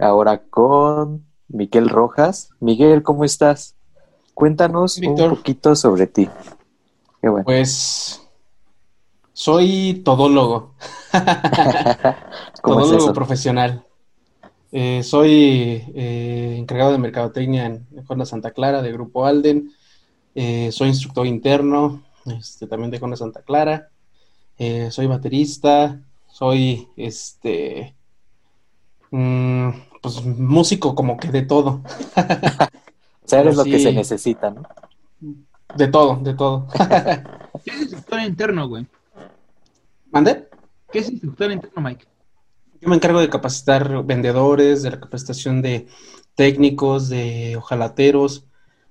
ahora con Miguel Rojas. Miguel, ¿cómo estás? Cuéntanos un poquito sobre ti. Qué bueno. Pues soy todólogo. todólogo profesional. Eh, soy eh, encargado de mercadotecnia en, Honda Santa Clara, de Grupo Alden. Eh, soy instructor interno, este, también de Honda Santa Clara. soy baterista. Soy este Mm, pues músico como que de todo. o sea, eres lo que se necesita, ¿no? De todo, de todo. ¿Qué es instructor interno, güey? ¿Mande? ¿Qué es instructor interno, Mike? Yo me encargo de capacitar vendedores, de la capacitación de técnicos, de ojalateros,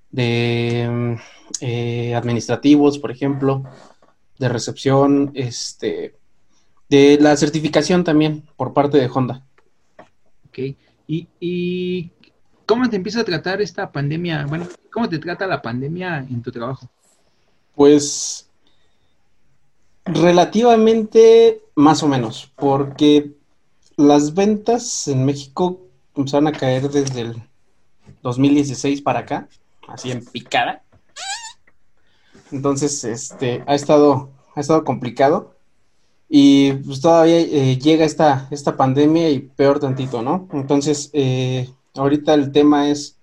de mm, eh, administrativos, por ejemplo, de recepción, este, de la certificación también por parte de Honda. ¿Y, cómo te empieza a tratar esta pandemia? Bueno, ¿cómo te trata la pandemia en tu trabajo? Pues relativamente más o menos, porque las ventas en México empezaron a caer desde el 2016 para acá, así en picada. Entonces, este, ha estado, ha estado complicado. Y pues todavía eh, llega esta, esta pandemia y peor tantito, ¿no? Entonces, eh, ahorita el tema es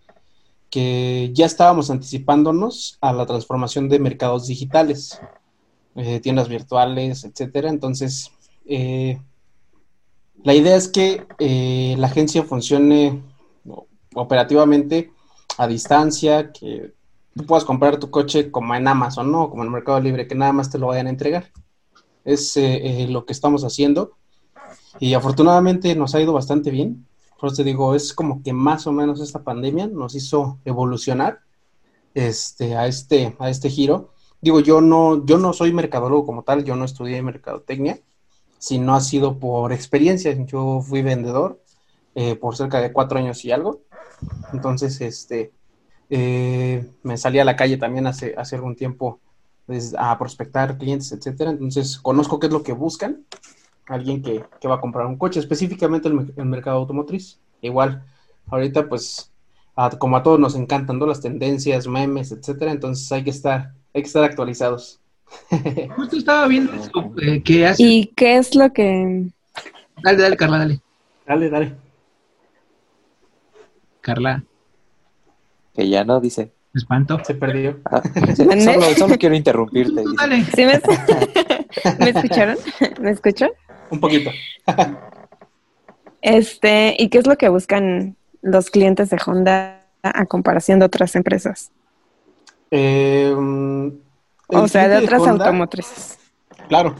que ya estábamos anticipándonos a la transformación de mercados digitales, eh, tiendas virtuales, etcétera. Entonces, la idea es que la agencia funcione operativamente a distancia, que tú puedas comprar tu coche como en Amazon, ¿no? Como en el Mercado Libre, que nada más te lo vayan a entregar es eh, eh, lo que estamos haciendo. Y afortunadamente nos ha ido bastante bien. Por eso te digo, es como que más o menos esta pandemia nos hizo evolucionar este, a, este, a este giro. Digo, yo no, yo no soy mercadólogo como tal, yo no estudié mercadotecnia, sino ha sido por experiencia. Yo fui vendedor eh, por cerca de cuatro años y algo. Entonces, este, me salí a la calle también hace, hace algún tiempo a prospectar clientes, etcétera. Entonces, conozco qué es lo que buscan alguien que, va a comprar un coche, específicamente el, el mercado automotriz. Igual, ahorita, pues, como a todos nos encantan las tendencias, memes, etcétera, entonces hay que estar, hay que estar actualizados. Justo estaba viendo eso, eh, que hace... ¿Y qué es lo que...? Dale, dale, Carla, dale. Dale, dale. Carla. Que ya no, dice. Me espanto. Se perdió. Ah, solo, quiero interrumpirte. ¿Sí me... ¿Me escucharon? ¿Me escuchan? Un poquito. este, ¿y qué es lo que buscan los clientes de Honda a comparación de otras empresas? Em, o sea, de otras automotrices. Claro.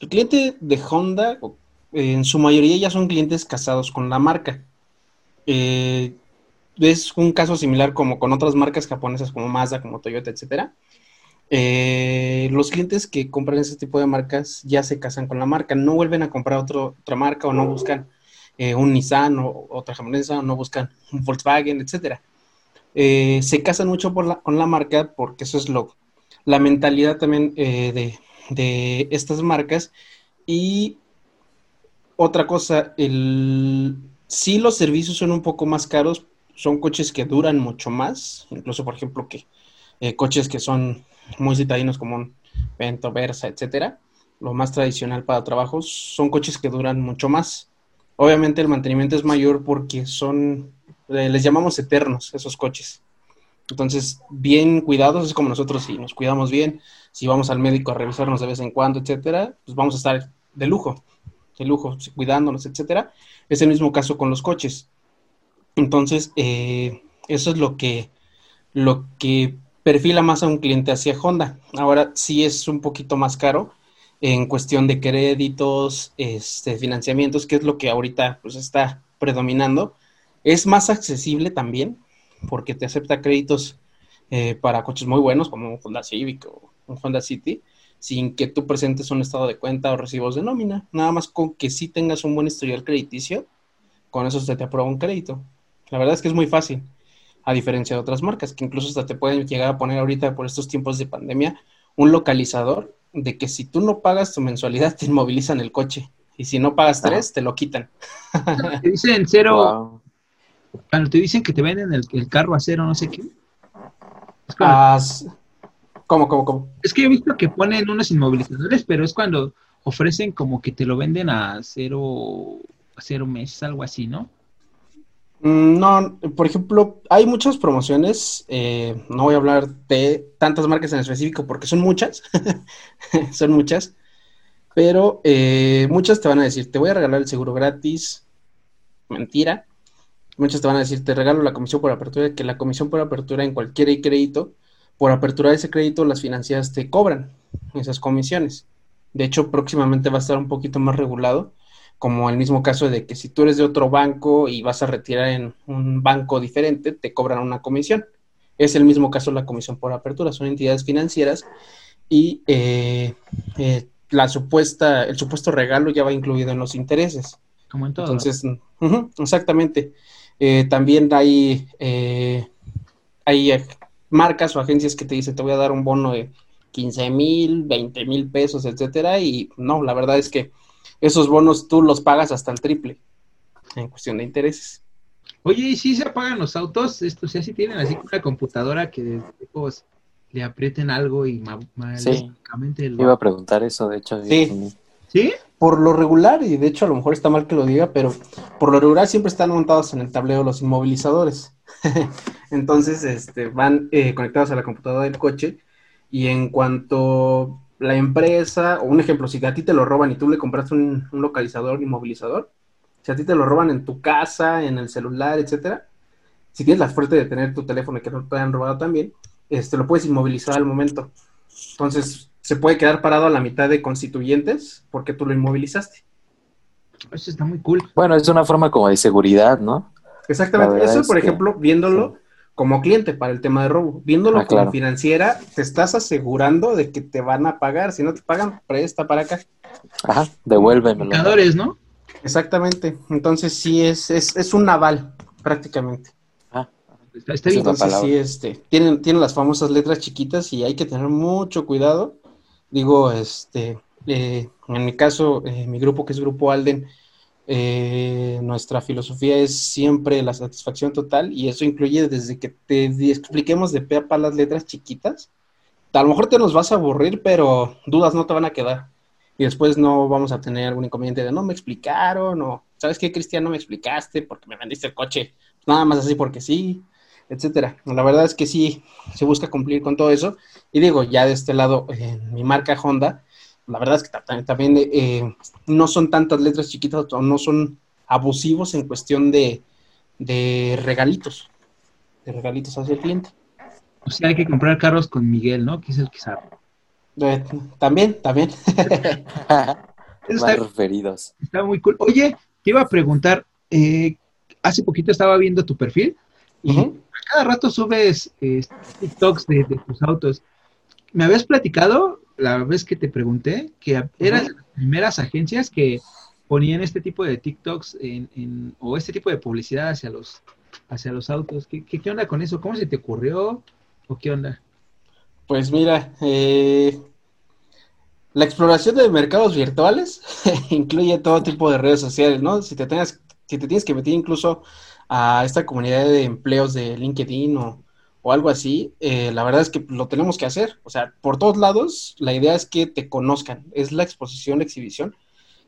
El cliente de Honda, en su mayoría ya son clientes casados con la marca. Eh, es un caso similar como con otras marcas japonesas como Mazda, como Toyota, etcétera. Eh, los clientes que compran ese tipo de marcas ya se casan con la marca, no vuelven a comprar otra marca o no buscan eh, un Nissan o otra japonesa o no buscan un Volkswagen, etcétera. Eh, se casan mucho con la marca porque eso es lo, la mentalidad también de, de, estas marcas. Y otra cosa, el, los servicios son un poco más caros son coches que duran mucho más, incluso por ejemplo que eh, coches que son muy citadinos como un Vento, Versa, etcétera, lo más tradicional para trabajos, son coches que duran mucho más. Obviamente el mantenimiento es mayor porque son eh, les llamamos eternos esos coches. Entonces, bien cuidados, es como nosotros si nos cuidamos bien, si vamos al médico a revisarnos de vez en cuando, etcétera, pues vamos a estar de lujo, de lujo, cuidándonos, etcétera. Es el mismo caso con los coches. Entonces, eh, eso es lo que, lo que perfila más a un cliente hacia Honda. Ahora sí es un poquito más caro en cuestión de créditos, este, financiamientos, que es lo que ahorita pues, está predominando. Es más accesible también, porque te acepta créditos eh, para coches muy buenos, como un Honda Civic o un Honda City, sin que tú presentes un estado de cuenta o recibos de nómina. Nada más con que sí tengas un buen historial crediticio, con eso se te aprueba un crédito. La verdad es que es muy fácil, a diferencia de otras marcas, que incluso hasta te pueden llegar a poner ahorita por estos tiempos de pandemia un localizador de que si tú no pagas tu mensualidad te inmovilizan el coche. Y si no pagas tres, te lo quitan. Te dicen cero. Cuando te dicen que te venden el, carro a cero, no sé qué. ¿Cómo, cómo, cómo? Es que he visto que ponen unos inmovilizadores, pero es cuando ofrecen como que te lo venden a cero, a cero meses, algo así, ¿no? Mm, no, por ejemplo, hay muchas promociones, eh, no voy a hablar de tantas marcas en específico porque son muchas, son muchas, pero eh, muchas te van a decir, te voy a regalar el seguro gratis, mentira, muchas te van a decir, te regalo la comisión por apertura, que la comisión por apertura en cualquier crédito, por apertura de ese crédito las financieras te cobran esas comisiones. De hecho, próximamente va a estar un poquito más regulado como el mismo caso de que si tú eres de otro banco y vas a retirar en un banco diferente, te cobran una comisión. Es el mismo caso la comisión por apertura, son entidades financieras y eh, eh, la supuesta, el supuesto regalo ya va incluido en los intereses. Como en todo. Entonces, exactamente. Eh, también hay, hay marcas o agencias que te dicen, te voy a dar un bono de 15 mil, 20 mil pesos, etcétera, y no, la verdad es que esos bonos tú los pagas hasta el triple en cuestión de intereses. Oye, ¿y si se apagan los autos? Esto, sea, si tienen así una computadora que pues, le aprieten algo y mágicamente lo... Iba a preguntar eso, de hecho. Sí. ¿Sí? Por lo regular, y de hecho a lo mejor está mal que lo diga, pero por lo regular siempre están montados en el tablero los inmovilizadores. Entonces, este, van eh, conectados a la computadora del coche y en cuanto la empresa, o un ejemplo, si a ti te lo roban y tú le compraste un, localizador inmovilizador, si a ti te lo roban en tu casa, en el celular, etcétera, si tienes la suerte de tener tu teléfono y que no te hayan robado también, este, lo puedes inmovilizar al momento. Entonces, se puede quedar parado a la mitad de constituyentes porque tú lo inmovilizaste. Eso está muy cool. Bueno, es una forma como de seguridad, ¿no? Exactamente. Eso, por ejemplo, viéndolo, como cliente para el tema de robo. Viéndolo ah, como financiera, te estás asegurando de que te van a pagar. Si no te pagan, presta para acá. Ajá, devuélvemelo. ¿no? Exactamente. Entonces sí es, es, es un naval, prácticamente. Ah, está, bien. Entonces sí, este, tienen, tienen las famosas letras chiquitas y hay que tener mucho cuidado. Digo, este, eh, en mi caso, eh, mi grupo que es Grupo Alden, eh, nuestra filosofía es siempre la satisfacción total y eso incluye desde que te expliquemos de pe a pa las letras chiquitas. A lo mejor te nos vas a aburrir, pero dudas no te van a quedar. Y después no vamos a tener algún inconveniente de no me explicaron o, ¿sabes qué, Cristian? No me explicaste porque me vendiste el coche. Nada más así porque sí, etcétera. La verdad es que sí, se busca cumplir con todo eso. Y digo, ya de este lado, en mi marca Honda, la verdad es que también eh, no son tantas letras chiquitas o no son abusivos en cuestión de, regalitos, de regalitos hacia el cliente. O sea, hay que comprar carros con Miguel, ¿no? Que es el que sabe. Eh, también, también. está, referidos. Está muy cool. Oye, te iba a preguntar, eh, hace poquito estaba viendo tu perfil y cada rato subes TikToks de, de, tus autos. Me habías platicado la vez que te pregunté que eran las primeras agencias que ponían este tipo de TikToks en, o este tipo de publicidad hacia los hacia los autos. ¿Qué, qué, onda con eso? ¿Cómo se te ocurrió o qué onda? Pues mira, eh, la exploración de mercados virtuales incluye todo tipo de redes sociales, ¿no? Si te, tengas, si te tienes que meter incluso a esta comunidad de empleos de LinkedIn o, o algo así, eh, la verdad es que lo tenemos que hacer. O sea, por todos lados, la idea es que te conozcan. Es la exposición, la exhibición,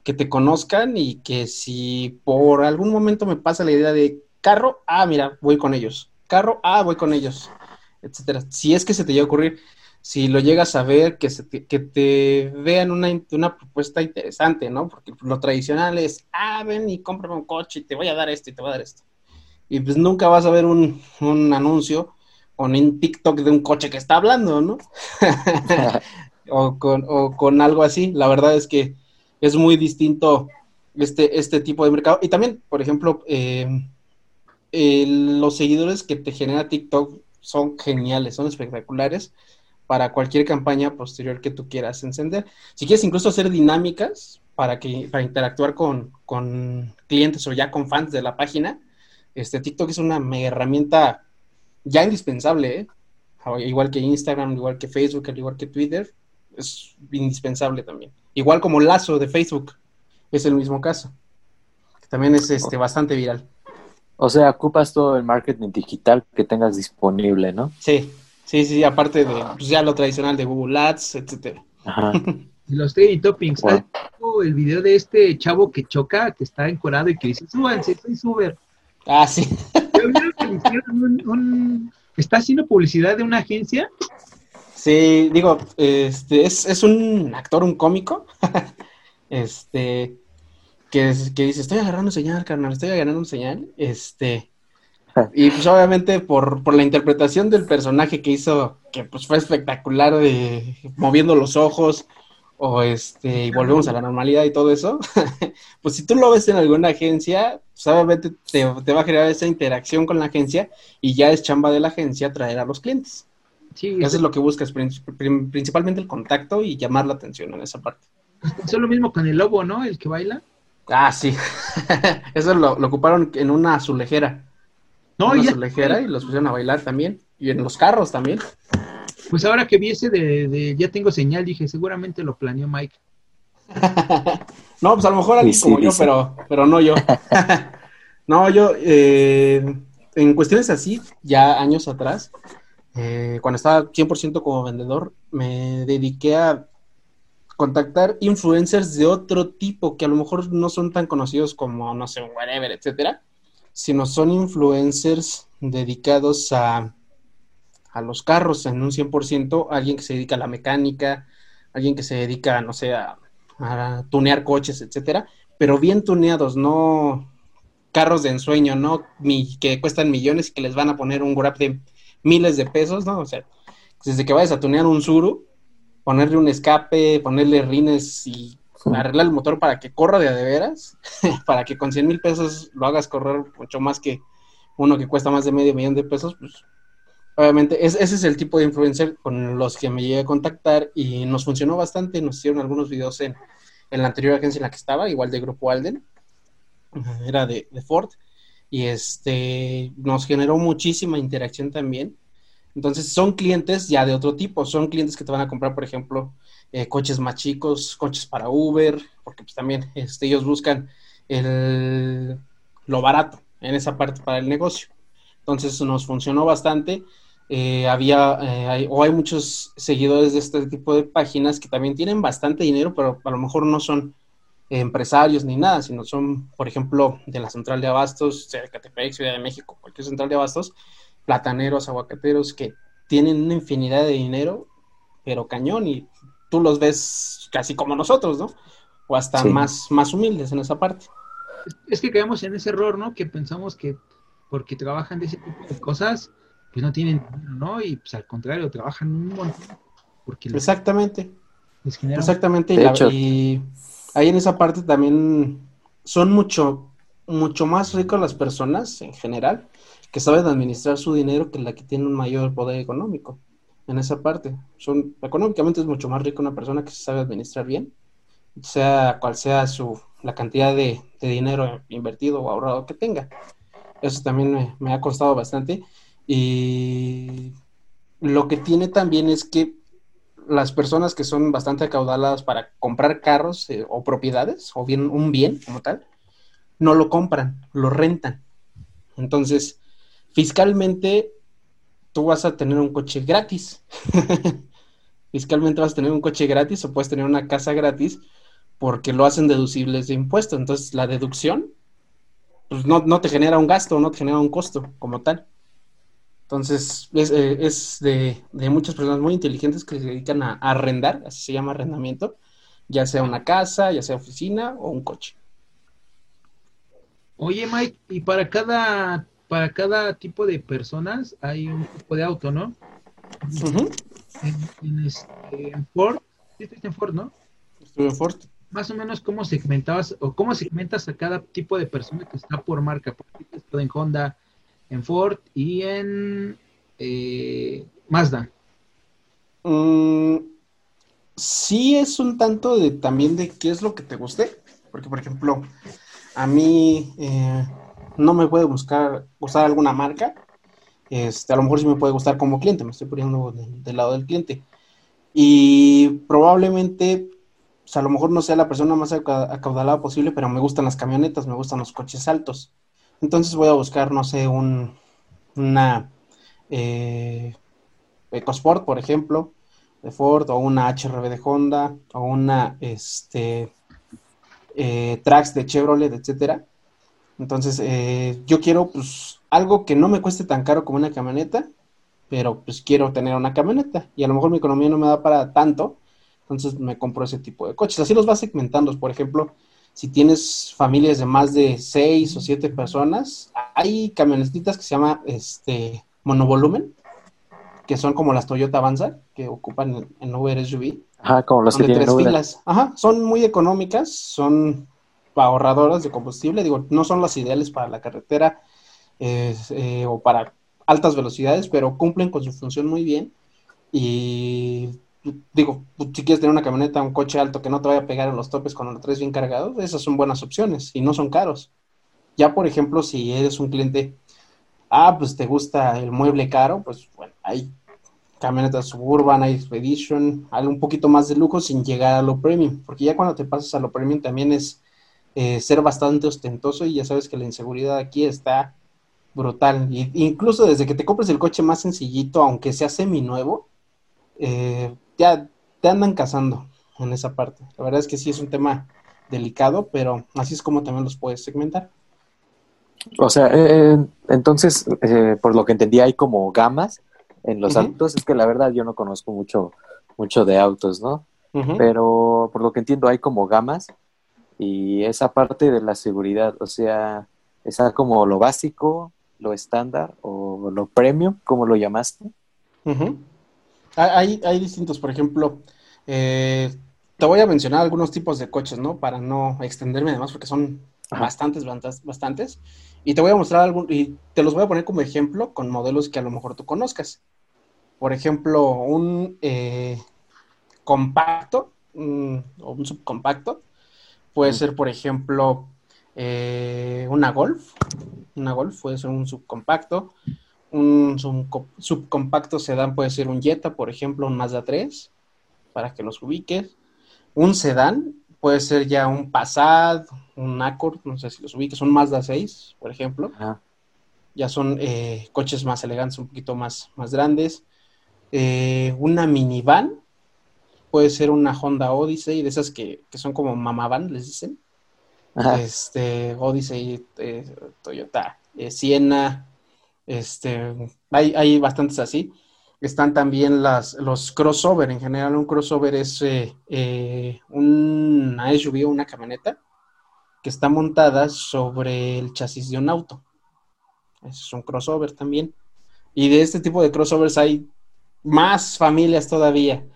que te conozcan y que si por algún momento me pasa la idea de Carro, ah, mira, voy con ellos. Carro, ah, voy con ellos, etcétera. Si es que se te llega a ocurrir, si lo llegas a ver, que, se te, que te vean una, una propuesta interesante, ¿no? Porque lo tradicional es, ah, ven y cómprame un coche y te voy a dar esto y te voy a dar esto. Y pues nunca vas a ver un, un anuncio con un TikTok de un coche que está hablando, ¿no? o, con, algo así. La verdad es que es muy distinto este, este tipo de mercado. Y también, por ejemplo, eh, los seguidores que te genera TikTok son geniales, son espectaculares para cualquier campaña posterior que tú quieras encender. Si quieres incluso hacer dinámicas para que para interactuar con, clientes o ya con fans de la página, este TikTok es una herramienta ya indispensable, ¿eh? igual que Instagram, igual que Facebook, igual que Twitter, es indispensable también. Igual como Lazo de Facebook, es el mismo caso. También es este bastante viral. O sea, ocupas todo el marketing digital que tengas disponible, ¿no? Sí, Sí, sí, aparte de pues, ya lo tradicional de Google Ads, etcétera. Ajá. los trending toppings. El video de este chavo que choca, que está encorado y que dice, súbanse, soy súper. Ah, sí. ¿Está haciendo publicidad de una agencia? Sí, digo, este, es, es un actor, un cómico, este, que, que dice, estoy agarrando señal, carnal, estoy agarrando señal, este, y pues obviamente por, por, la interpretación del personaje que hizo, que pues fue espectacular, de, moviendo los ojos, o este, y volvemos a la normalidad y todo eso, pues si tú lo ves en alguna agencia, pues obviamente te, va a generar esa interacción con la agencia y ya es chamba de la agencia traer a los clientes. Sí, eso es lo que buscas, principalmente el contacto y llamar la atención en esa parte. Eso es lo mismo con el lobo, ¿no? El que baila. Ah, sí. eso lo, lo ocuparon en una azulejera. No, y los pusieron a bailar también. Y en los carros también. Pues ahora que viese de, de Ya tengo señal, dije, seguramente lo planeó Mike. no, pues a lo mejor alguien como yo, pero, pero no yo. no, yo, eh, en cuestiones así, ya años atrás, eh, cuando estaba 100% como vendedor, me dediqué a contactar influencers de otro tipo que a lo mejor no son tan conocidos como, no sé, whatever, etcétera, sino son influencers dedicados a, a los carros en un 100%, alguien que se dedica a la mecánica, alguien que se dedica, no sé, a, tunear coches, etcétera, pero bien tuneados, no carros de ensueño, no que cuestan millones y que les van a poner un Grab de miles de pesos, ¿no? O sea, desde que vayas a tunear un Zuru, ponerle un escape, ponerle rines y arreglar el motor para que corra de a de veras, para que con 100 mil pesos lo hagas correr mucho más que uno que cuesta más de medio millón de pesos, pues obviamente ese es el tipo de influencer con los que me llegué a contactar y nos funcionó bastante, nos hicieron algunos videos en, la anterior agencia en la que estaba, igual de Grupo Alden, era de, de Ford, y este nos generó muchísima interacción también. Entonces son clientes ya de otro tipo, son clientes que te van a comprar, por ejemplo, eh, coches más chicos, coches para Uber, porque pues también este, ellos buscan el, lo barato en esa parte para el negocio. Entonces nos funcionó bastante. Eh, había eh, o hay muchos seguidores de este tipo de páginas que también tienen bastante dinero, pero a lo mejor no son empresarios ni nada, sino son, por ejemplo, de la central de abastos, sea de Catepec, Ciudad de México, cualquier central de abastos, plataneros, aguacateros que tienen una infinidad de dinero, pero cañón, y tú los ves casi como nosotros, ¿no? O hasta más, más humildes en esa parte. Es que caemos en ese error, ¿no? Que pensamos que porque trabajan de ese tipo de cosas, pues no tienen ¿no? Y pues al contrario, trabajan un montón. Porque Exactamente. Exactamente. Y, ahí en esa parte también son mucho, mucho más ricos las personas en general que saben administrar su dinero que la que tiene un mayor poder económico en esa parte. Son, económicamente es mucho más rico una persona que se sabe administrar bien, sea cual sea su, la cantidad de, dinero invertido o ahorrado que tenga. Eso también me, ha costado bastante. Y lo que tiene también es que las personas que son bastante acaudaladas para comprar carros eh, o propiedades, o bien un bien como tal, no lo compran, lo rentan. Entonces, fiscalmente tú vas a tener un coche gratis. Fiscalmente vas a tener un coche gratis o puedes tener una casa gratis porque lo hacen deducibles de impuestos. Entonces, la deducción pues no, no, te genera un gasto, no te genera un costo como tal. Entonces, es, eh, de, muchas personas muy inteligentes que se dedican a, arrendar, así se llama arrendamiento, ya sea una casa, ya sea oficina o un coche. Oye, Mike, y para cada, para cada tipo de personas hay un tipo de auto, ¿no? en, este, Ford, ¿sí en Ford, no? Estuve en Ford más o menos cómo segmentabas o cómo segmentas a cada tipo de persona que está por marca. Por ejemplo, en Honda, en Ford y en eh, Mazda. Mm, sí es un tanto de también de qué es lo que te guste. Porque, por ejemplo, a mí eh, no me puede buscar usar alguna marca. Este, a lo mejor sí me puede gustar como cliente, me estoy poniendo del lado del cliente. Y probablemente sea, a lo mejor no sea la persona más acaudalada posible, pero me gustan las camionetas, me gustan los coches altos. Entonces voy a buscar, no sé, un, una eh, EcoSport, por ejemplo, de Ford, o una HRV de Honda, o una este, eh, Trax de Chevrolet, etcétera. Entonces, eh, yo quiero, pues, algo que no me cueste tan caro como una camioneta, pero pues quiero tener una camioneta. Y a lo mejor mi economía no me da para tanto, entonces me compro ese tipo de coches. Así los vas segmentando. Por ejemplo, si tienes familias de más de seis o siete personas, hay camionetitas que se llama este monovolumen, que son como las Toyota Avanza, que ocupan en Uber SUV. Ajá, como las que tienen tres filas. Ajá, son muy económicas, son ahorradoras de combustible. Digo, no son las ideales para la carretera eh, o para altas velocidades, pero cumplen con su función muy bien. Y digo, si quieres tener una camioneta, un coche alto que no te vaya a pegar en los topes cuando lo traes bien cargado, esas son buenas opciones y no son caros. Ya, por ejemplo, si eres un cliente, ah, pues te gusta el mueble caro, pues bueno, hay camionetas suburban, hay expedition, algo un poquito más de lujo sin llegar a lo premium, porque ya cuando te pasas a lo premium también es eh, ser bastante ostentoso y ya sabes que la inseguridad aquí está brutal. Y, incluso desde que te compres el coche más sencillito, aunque sea semi nuevo, eh, ya te andan cazando en esa parte. La verdad es que sí es un tema delicado, pero así es como también los puedes segmentar. O sea, eh, entonces, eh, por lo que entendí, hay como gamas en los autos. Es que la verdad yo no conozco mucho, mucho de autos, ¿no? Pero por lo que entiendo, hay como gamas y esa parte de la seguridad, o sea, esa como lo básico, lo estándar o lo premium, como lo llamaste. Hay, hay distintos, por ejemplo, eh, te voy a mencionar algunos tipos de coches, ¿no? Para no extenderme además, porque son bastantes, bastantes. Y te voy a mostrar algún, y te los voy a poner como ejemplo con modelos que a lo mejor tú conozcas. Por ejemplo, un eh, compacto o un subcompacto puede ser, por ejemplo, eh, una Golf. Una Golf puede ser un subcompacto un subcompacto sedán puede ser un Jetta, por ejemplo, un Mazda 3, para que los ubiques. Un sedán puede ser ya un Passat, un Accord, no sé si los ubiques, un Mazda 6, por ejemplo. Ya son eh, coches más elegantes, un poquito más, más grandes. Eh, una minivan puede ser una Honda Odyssey, de esas que, son como mamavan, les dicen. Este, Odyssey, eh, Toyota, Siena, este, hay, bastantes así. Están también los crossover. En general, un crossover es eh, eh, una SUV o una camioneta que está montada sobre el chasis de un auto. Es un crossover también. Y de este tipo de crossovers hay más familias todavía.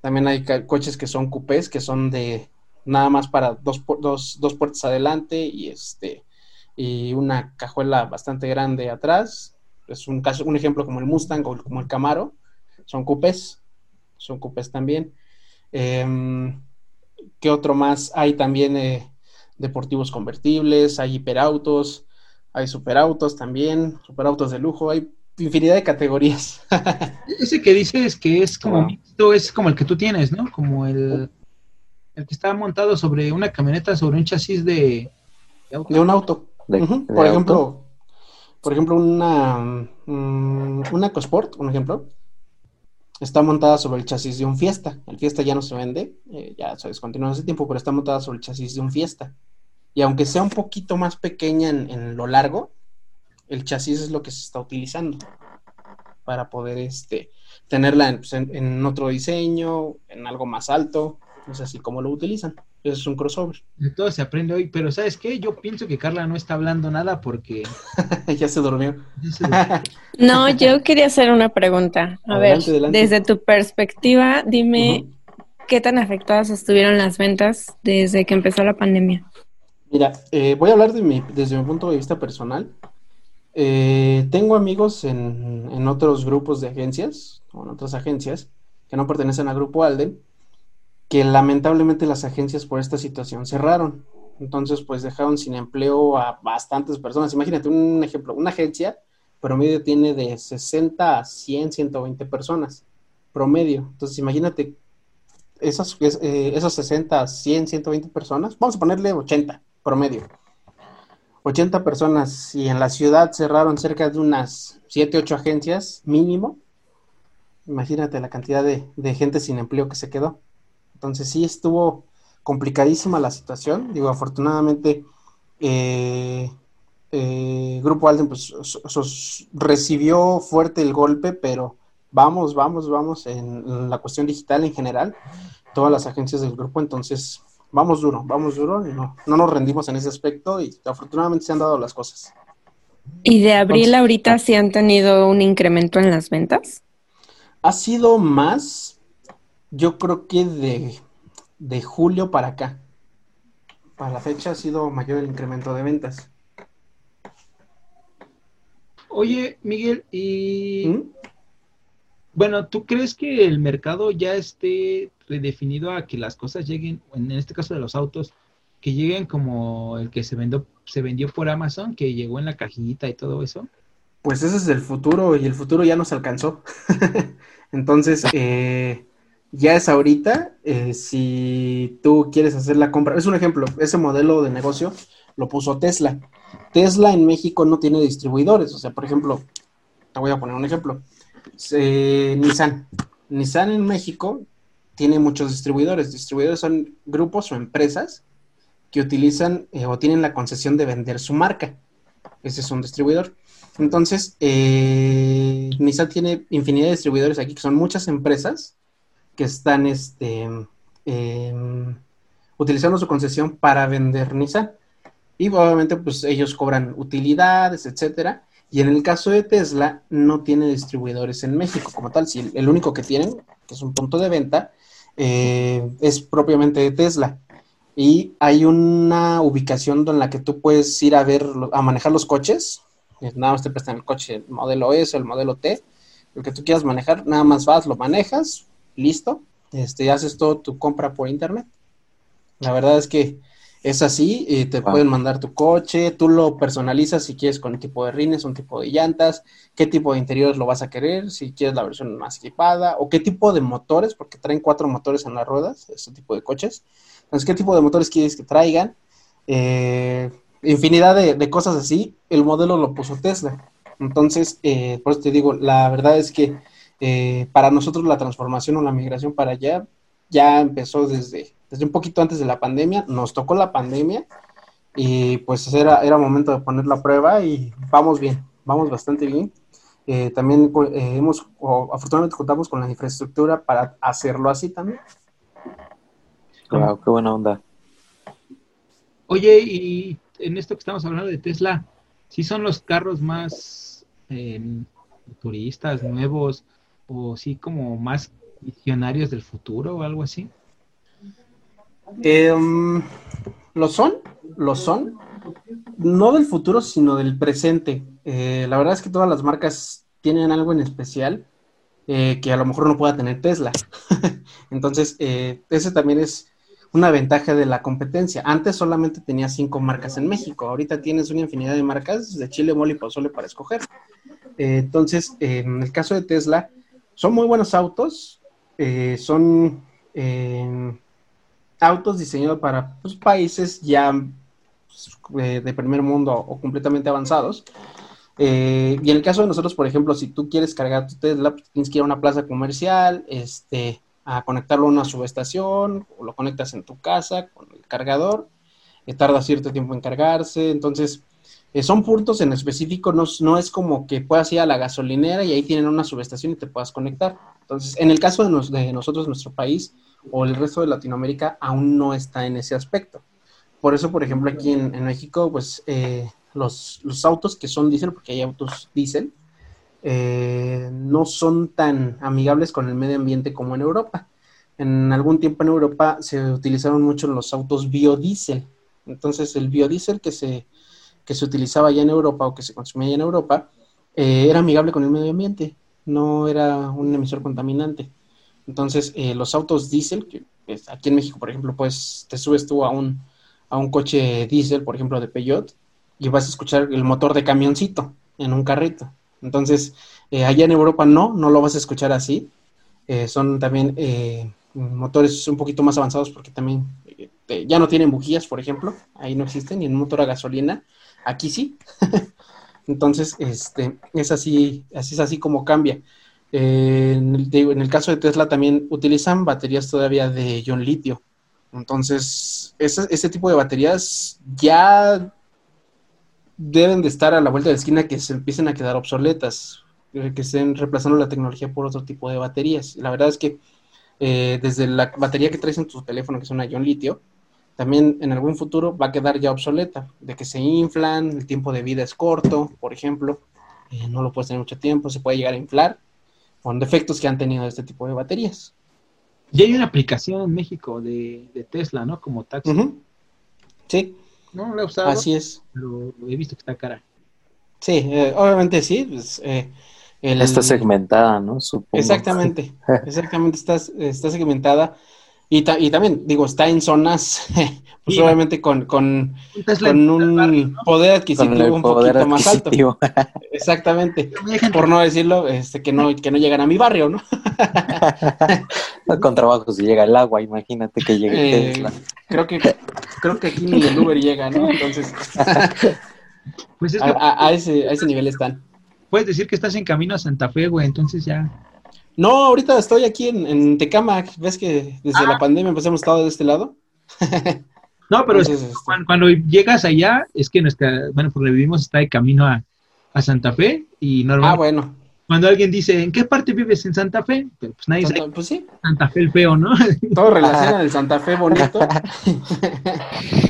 También hay coches que son coupés, que son de nada más para dos, dos, dos puertas adelante y este y una cajuela bastante grande atrás. Es un caso, un ejemplo como el Mustang o como el Camaro. Son coupés, son coupés también. Em, ¿Qué otro más? Hay también eh, deportivos convertibles, hay hiperautos, hay superautos también, superautos de lujo, hay infinidad de categorías. Ese que dices que es como mixto, es como el que tú tienes, ¿no? Como el, el que está montado sobre una camioneta, sobre un chasis de, de un auto por ejemplo, por ejemplo, una, mm, una EcoSport, un ejemplo, está montada sobre el chasis de un Fiesta. El Fiesta ya no se vende, eh, ya se descontinuó hace tiempo, pero está montada sobre el chasis de un Fiesta. Y aunque sea un poquito más pequeña en, lo largo, el chasis es lo que se está utilizando para poder este, tenerla pues, en, otro diseño, en algo más alto. Es así como lo utilizan. Eso es un crossover. De todo se aprende hoy, pero ¿sabes qué? Yo pienso que Carla no está hablando nada porque... ya se durmió. no, yo quería hacer una pregunta. A ver, desde tu perspectiva, dime qué tan afectadas estuvieron las ventas desde que empezó la pandemia. Mira, eh, voy a hablar de mi, desde mi punto de vista personal. Eh, tengo amigos en, en, otros grupos de agencias, o en otras agencias, que no pertenecen al grupo Alden, que lamentablemente las agencias por esta situación cerraron. Entonces, pues dejaron sin empleo a bastantes personas. Imagínate un ejemplo, una agencia promedio tiene de 60 a 100, 120 personas promedio. Entonces, imagínate esas, eh, esas 60, 100, 120 personas, vamos a ponerle 80 promedio. 80 personas y en la ciudad cerraron cerca de unas 7, 8 agencias mínimo. Imagínate la cantidad de, de gente sin empleo que se quedó. Entonces sí estuvo complicadísima la situación. Digo, afortunadamente, eh, eh, Grupo Alden pues, recibió fuerte el golpe, pero vamos, vamos, vamos en, la cuestión digital en general, todas las agencias del grupo, entonces vamos duro, vamos duro, y no, no nos rendimos en ese aspecto y afortunadamente se han dado las cosas. ¿Y de abril ahorita sí han tenido un incremento en las ventas? Ha sido más, yo creo que de, julio para acá. Para la fecha ha sido mayor el incremento de ventas. Oye, Miguel, y ¿Mm? bueno, ¿tú crees que el mercado ya esté redefinido a que las cosas lleguen, en este caso de los autos, que lleguen como el que se vendió, se vendió por Amazon, que llegó en la cajita y todo eso? Pues ese es el futuro y el futuro ya nos alcanzó. Entonces, eh, ya es ahorita, eh, si tú quieres hacer la compra, es un ejemplo, ese modelo de negocio lo puso Tesla. Tesla en México no tiene distribuidores, o sea, por ejemplo, te voy a poner un ejemplo, eh, Nissan. Nissan en México tiene muchos distribuidores, distribuidores son grupos o empresas que utilizan eh, o tienen la concesión de vender su marca. Ese es un distribuidor. Entonces, Nissan tiene infinidad de distribuidores aquí, que son muchas empresas que están este, em, utilizando su concesión para vender Nissan. Y obviamente, pues ellos cobran utilidades, etcétera. Y en el caso de Tesla, no tiene distribuidores en México como tal. Si el, único que tienen, que es un punto de venta, eh, es propiamente de Tesla. Y hay una ubicación en la que tú puedes ir a ver, a manejar los coches. Eh, nada más te prestan el coche, el modelo S el modelo T, el que tú quieras manejar, nada más vas, lo manejas, listo, este, haces todo tu compra por internet. La verdad es que es así, y te pueden mandar tu coche, tú lo personalizas si quieres con un tipo de rines, un tipo de llantas, qué tipo de interiores lo vas a querer, si quieres la versión más equipada, o qué tipo de motores, porque traen cuatro motores en las ruedas, este tipo de coches. Entonces, qué tipo de motores quieres que traigan, eh, infinidad de, cosas así, el modelo lo puso Tesla. Entonces, eh, por eso te digo, la verdad es que eh, para nosotros la transformación o la migración para allá ya empezó desde, desde un poquito antes de la pandemia, nos tocó la pandemia y pues era, era momento de poner la prueba y vamos bien, vamos bastante bien. Eh, también eh, hemos, afortunadamente contamos con la infraestructura para hacerlo así también. Wow, qué buena onda. Oye, y en esto que estamos hablando de Tesla, ¿sí son los carros más turistas, nuevos, o sí como más visionarios del futuro o algo así? Em, lo son, lo son. No del futuro, sino del presente. Eh, la verdad es que todas las marcas tienen algo en especial eh, que a lo mejor no pueda tener Tesla. Entonces, eh, ese también es una ventaja de la competencia. Antes solamente tenía cinco marcas en México, ahorita tienes una infinidad de marcas de chile, mole y pozole para escoger. entonces, en el caso de Tesla, son muy buenos autos, eh, son eh, autos diseñados para pues, países ya pues, eh, de primer mundo o completamente avanzados. y en el caso de nosotros, por ejemplo, si tú quieres cargar tu Tesla, pues, tienes que ir a una plaza comercial, este, a conectarlo a una subestación, o lo conectas en tu casa con el cargador, tarda cierto tiempo en cargarse, entonces son puntos en específico, no, no, es como que puedas ir a la gasolinera y ahí tienen una subestación y te puedas conectar. Entonces, en el caso de, nosotros, nuestro país o el resto de Latinoamérica, aún no está en ese aspecto. Por eso, por ejemplo, aquí en, México, pues los, los, autos que son diésel, porque hay autos diésel, eh, no son tan amigables con el medio ambiente como en Europa. En algún tiempo en Europa se utilizaron mucho los autos biodiesel. Entonces el biodiesel que se, que se utilizaba ya en Europa o que se consumía ya en Europa eh, era amigable con el medio ambiente, no era un emisor contaminante. Entonces eh, los autos diésel, que aquí en México por ejemplo, pues te subes tú a un, a un coche diésel, por ejemplo de Peugeot, y vas a escuchar el motor de camioncito en un carrito. Entonces, eh, allá en Europa no, no lo vas a escuchar así. Eh, son también motores un poquito más avanzados porque también ya no tienen bujías, por ejemplo. Ahí no existen, ni en motor a gasolina. Aquí sí. Entonces, este, es así, así es así como cambia. En el, en, el, caso de Tesla también utilizan baterías todavía de ion litio. Entonces, ese, ese tipo de baterías ya deben de estar a la vuelta de la esquina que se empiecen a quedar obsoletas, eh, que estén reemplazando la tecnología por otro tipo de baterías. La verdad es que eh, desde la batería que traes en tu teléfono, que es una ion litio, también en algún futuro va a quedar ya obsoleta, de que se inflan, el tiempo de vida es corto, por ejemplo, eh, no lo puedes tener mucho tiempo, se puede llegar a inflar, con defectos que han tenido este tipo de baterías. Y hay una aplicación en México de, Tesla, ¿no? Como taxi. Sí, no la he usado. Así es. Pero he visto que está cara. Sí, eh, obviamente sí. Pues, eh, Está segmentada, ¿no? Exactamente, exactamente, está, está segmentada. Y, y, también, digo, está en zonas, pues obviamente con, con, con un poder adquisitivo un poquito más alto. Exactamente. Por no decirlo, este, que no, que no llegan a mi barrio, ¿no? con trabajo si llega el agua, imagínate que llegue eh, Creo que, creo que aquí ni el Uber llega, ¿no? Entonces, pues a, a, ese, a ese nivel están. Puedes decir que estás en camino a Santa Fe, güey, entonces ya no, ahorita estoy aquí en, en Tecamac. ¿Ves que desde la ah. pandemia pues hemos estado de este lado? no, pero este cuando, llegas allá, es que nuestra, bueno, porque vivimos está de camino a, Santa Fe y normalmente. Ah, bueno. Cuando alguien dice, ¿en qué parte vives en Santa Fe? Pero pues nadie Santa, Pues sí. Santa Fe el feo, ¿no? Todo relaciona el Santa Fe bonito.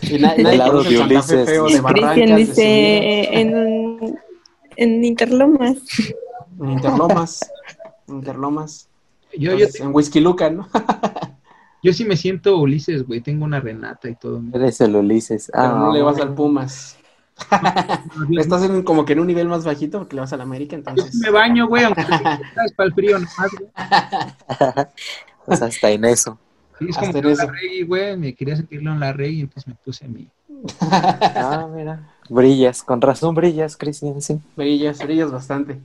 y nadie el Santa Fe feo de Cristian dice en, en Interlomas. En Interlomas. Interlomas. Yo, en Whisky Luca, ¿no? yo sí me siento Ulises, güey. Tengo una Renata y todo. Eres el Ulises. Pero no le vas al Pumas. Estás en, como que en un nivel más bajito porque le vas a la América, entonces. Yo me baño, güey, aunque estás para el frío nomás, güey. Pues hasta en eso. Sí, es como en la rey, güey, me quería sentirlo en la rey y entonces me puse a mí. ah, mira. Brillas, con razón brillas, Cristian, sí. Brillas, brillas bastante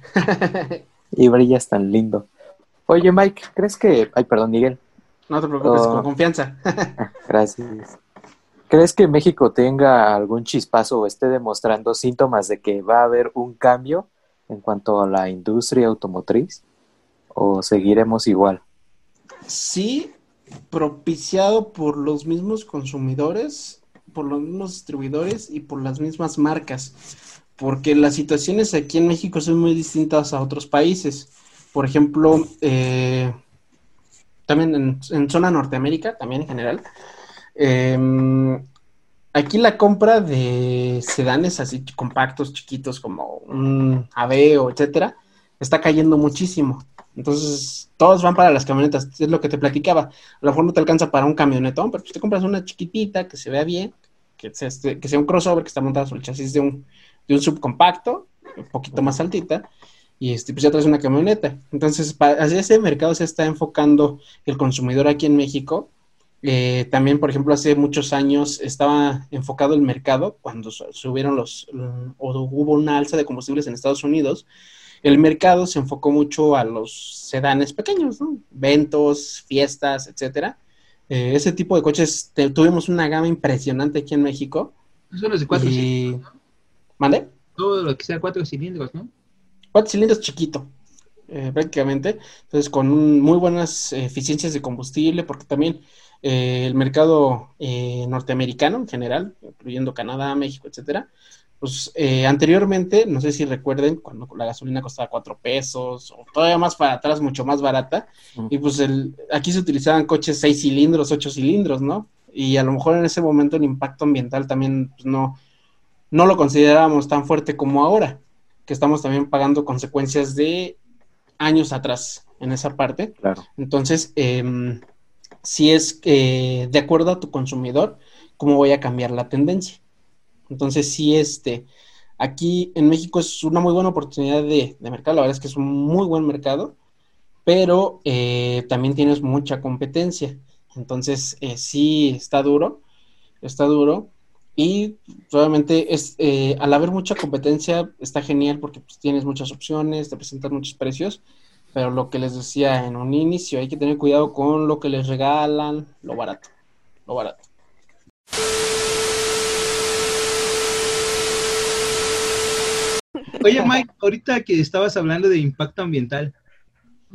y brillas tan lindo. Oye, Mike, ¿crees que... Ay, perdón, Miguel. No te preocupes, con oh. confianza. Gracias. ¿Crees que México tenga algún chispazo o esté demostrando síntomas de que va a haber un cambio en cuanto a la industria automotriz? ¿O seguiremos igual? Sí, propiciado por los mismos consumidores, por los mismos distribuidores y por las mismas marcas porque las situaciones aquí en México son muy distintas a otros países. Por ejemplo, eh, también en, zona Norteamérica, también en general, em, aquí la compra de sedanes así compactos, chiquitos, como un AVE o etcétera, está cayendo muchísimo. Entonces, todos van para las camionetas, es lo que te platicaba. A lo mejor no te alcanza para un camionetón, pero pues te compras una chiquitita que se vea bien, que sea, este, que sea un crossover que está montado sobre el chasis de un, de un subcompacto, un poquito más altita, y este, pues ya traes una camioneta. Entonces, hacia ese mercado se está enfocando el consumidor aquí en México. Eh, también, por ejemplo, hace muchos años estaba enfocado el mercado cuando subieron los, o hubo una alza de combustibles en Estados Unidos. El mercado se enfocó mucho a los sedanes pequeños, ¿no? Ventos, fiestas, etcétera. Eh, ese tipo de coches, tuvimos una gama impresionante aquí en México. Son los de cuatro y... ¿Mande? Todo lo que sea cuatro cilindros, ¿no? Cuatro cilindros chiquito, eh, prácticamente. Entonces, con muy buenas eficiencias de combustible, porque también eh, el mercado eh, norteamericano en general, incluyendo Canadá, México, etcétera, pues eh, anteriormente, no sé si recuerden, cuando la gasolina costaba cuatro pesos o todavía más para atrás, mucho más barata, y pues el, aquí se utilizaban coches seis cilindros, ocho cilindros, ¿no? Y a lo mejor en ese momento el impacto ambiental también pues, no, no lo considerábamos tan fuerte como ahora, que estamos también pagando consecuencias de años atrás en esa parte. Claro. Entonces, eh, si es eh, de acuerdo a tu consumidor, cómo voy a cambiar la tendencia. Entonces, si este, aquí en México es una muy buena oportunidad de, mercado, la verdad es que es un muy buen mercado, pero eh, también tienes mucha competencia. Entonces, eh, sí está duro, está duro. Y obviamente es, eh, al haber mucha competencia está genial porque pues, tienes muchas opciones, te presentan muchos precios, pero lo que les decía en un inicio, hay que tener cuidado con lo que les regalan, lo barato, lo barato. Oye, Mike, ahorita que estabas hablando de impacto ambiental,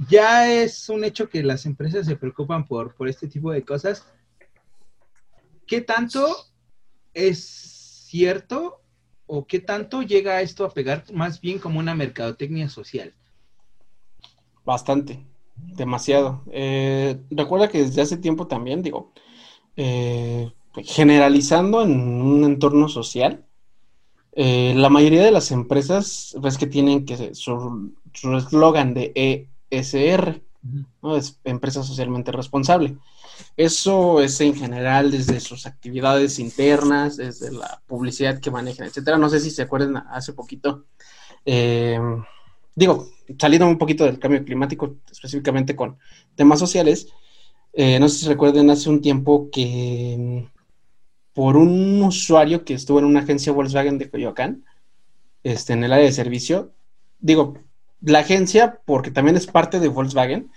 ya es un hecho que las empresas se preocupan por, por este tipo de cosas. ¿Qué tanto es cierto o qué tanto llega esto a pegar más bien como una mercadotecnia social? Bastante, demasiado. Eh, recuerda que desde hace tiempo también, digo, eh, generalizando en un entorno social, eh, la mayoría de las empresas ves que tienen que su eslogan de ESR, ¿no? Es empresa socialmente responsable. Eso es en general desde sus actividades internas, desde la publicidad que manejan, etcétera. No sé si se acuerdan hace poquito. Eh, digo, saliendo un poquito del cambio climático, específicamente con temas sociales, eh, no sé si recuerden hace un tiempo que mm, por un usuario que estuvo en una agencia Volkswagen de Coyoacán, este, en el área de servicio, digo, la agencia, porque también es parte de Volkswagen,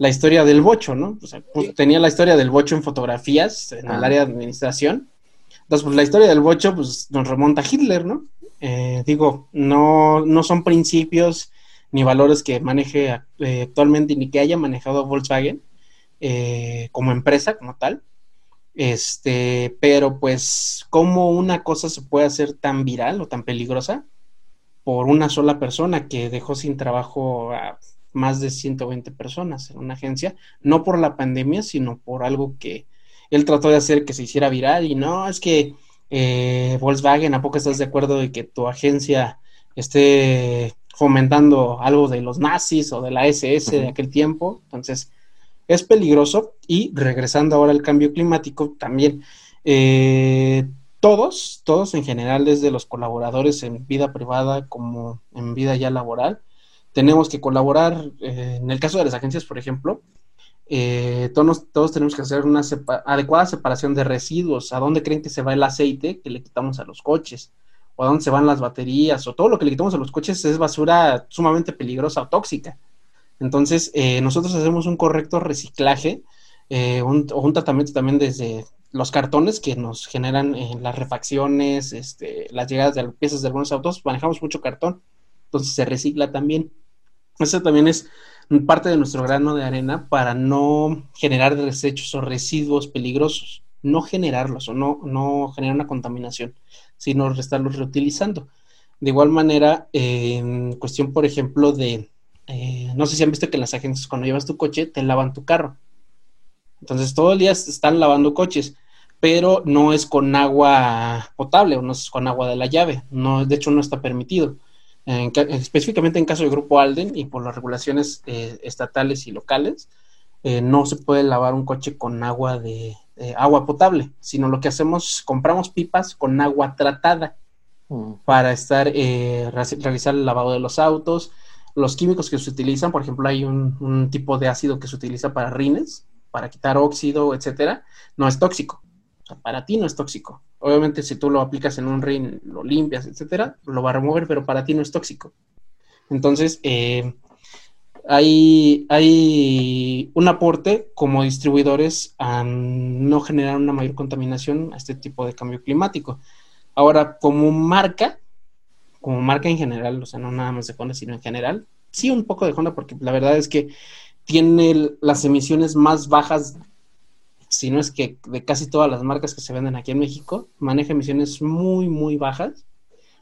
la historia del bocho, ¿no? O sea, pues, tenía la historia del bocho en fotografías en el ah. área de administración. Entonces, pues la historia del bocho, pues nos remonta a Hitler, ¿no? Eh, digo, no, no son principios ni valores que maneje eh, actualmente ni que haya manejado Volkswagen eh, como empresa, como tal. Este, pero pues, ¿cómo una cosa se puede hacer tan viral o tan peligrosa por una sola persona que dejó sin trabajo a más de 120 personas en una agencia? No por la pandemia, sino por algo que él trató de hacer que se hiciera viral y no, es que eh, Volkswagen, ¿a poco estás de acuerdo de que tu agencia esté fomentando algo de los nazis o de la SS de aquel tiempo. Entonces, es peligroso. Y regresando ahora al cambio climático, también eh, todos, todos en general, desde los colaboradores en vida privada como en vida ya laboral, tenemos que colaborar. Eh, en el caso de las agencias, por ejemplo, eh, todos, todos tenemos que hacer una adecuada separación de residuos. ¿A dónde creen que se va el aceite que le quitamos a los coches? o a dónde se van las baterías, o todo lo que le quitamos a los coches es basura sumamente peligrosa o tóxica. Entonces, eh, nosotros hacemos un correcto reciclaje eh, un, o un tratamiento también desde los cartones que nos generan eh, las refacciones, este, las llegadas de piezas de algunos autos, manejamos mucho cartón, entonces se recicla también. Eso también es parte de nuestro grano de arena para no generar desechos o residuos peligrosos, no generarlos o no, no generar una contaminación sino estarlos reutilizando. De igual manera, en cuestión, por ejemplo, de, eh, no sé si han visto que en las agencias cuando llevas tu coche te lavan tu carro. Entonces, todo el día están lavando coches, pero no es con agua potable o no es con agua de la llave. No, de hecho, no está permitido. Específicamente en caso del Grupo Alden y por las regulaciones eh, estatales y locales, eh, no se puede lavar un coche con agua de, eh, agua potable, sino lo que hacemos, compramos pipas con agua tratada mm. para estar, eh, realizar el lavado de los autos. Los químicos que se utilizan, por ejemplo, hay un, tipo de ácido que se utiliza para rines, para quitar óxido, etcétera, no es tóxico. Para ti no es tóxico. Obviamente, si tú lo aplicas en un rin, lo limpias, etcétera, lo va a remover, pero para ti no es tóxico. Entonces, eh, hay, hay un aporte como distribuidores a no generar una mayor contaminación a este tipo de cambio climático. Ahora, como marca, como marca en general, o sea, no nada más de Honda, sino en general, sí un poco de Honda, porque la verdad es que tiene las emisiones más bajas si no es que de casi todas las marcas que se venden aquí en México, maneja emisiones muy, muy bajas.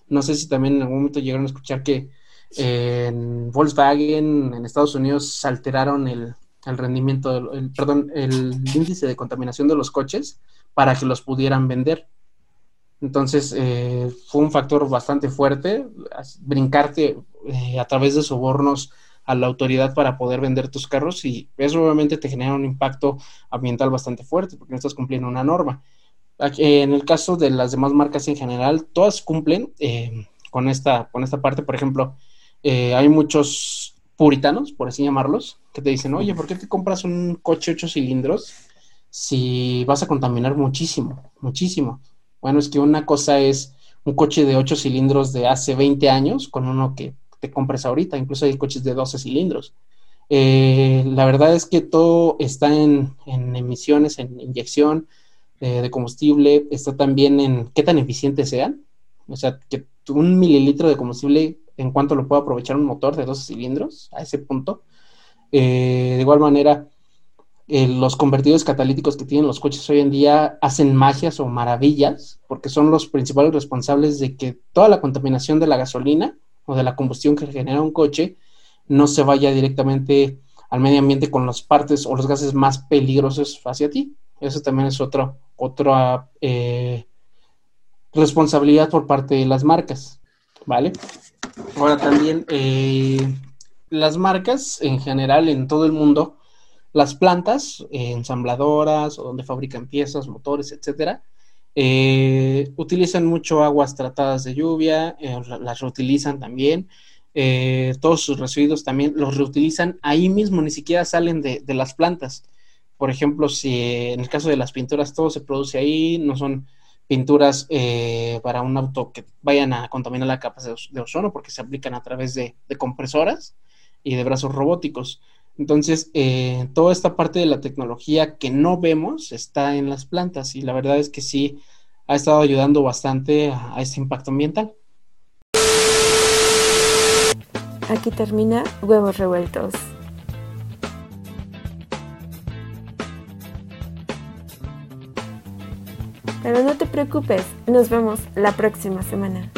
No sé si también en algún momento llegaron a escuchar que en Volkswagen en Estados Unidos alteraron el, rendimiento, el, perdón, el índice de contaminación de los coches para que los pudieran vender. Entonces eh, fue un factor bastante fuerte, brincarte eh, a través de sobornos a la autoridad para poder vender tus carros y eso obviamente te genera un impacto ambiental bastante fuerte porque no estás cumpliendo una norma. en el caso de las demás marcas en general, todas cumplen eh, con, esta, con esta parte. Por ejemplo, eh, hay muchos puritanos, por así llamarlos, que te dicen, oye, ¿por qué te compras un coche ocho cilindros si vas a contaminar muchísimo, muchísimo? Bueno, es que una cosa es un coche de ocho cilindros de hace 20 años con uno que te compres ahorita, incluso hay coches de 12 cilindros. Eh, la verdad es que todo está en, emisiones, en inyección eh, de combustible, está también en qué tan eficientes sean. O sea, que un mililitro de combustible, en cuanto lo pueda aprovechar un motor de 12 cilindros, a ese punto. Eh, de igual manera, los convertidores catalíticos que tienen los coches hoy en día hacen magias o maravillas, porque son los principales responsables de que toda la contaminación de la gasolina o de la combustión que genera un coche no se vaya directamente al medio ambiente con las partes o los gases más peligrosos hacia ti. Eso también es otro, otra eh, responsabilidad por parte de las marcas, ¿vale? Ahora también eh, las marcas en general en todo el mundo, las plantas eh, ensambladoras o donde fabrican piezas, motores, etcétera, eh, utilizan mucho aguas tratadas de lluvia, eh, las reutilizan también. Eh, todos sus residuos también los reutilizan ahí mismo, ni siquiera salen de, las plantas. Por ejemplo, si en el caso de las pinturas todo se produce ahí, no son pinturas para un auto que vayan a contaminar la capa de, ozono porque se aplican a través de, compresoras y de brazos robóticos. Entonces, eh, toda esta parte de la tecnología que no vemos está en las plantas y la verdad es que sí ha estado ayudando bastante a, este impacto ambiental. Aquí termina Huevos Revueltos. Pero no te preocupes, nos vemos la próxima semana.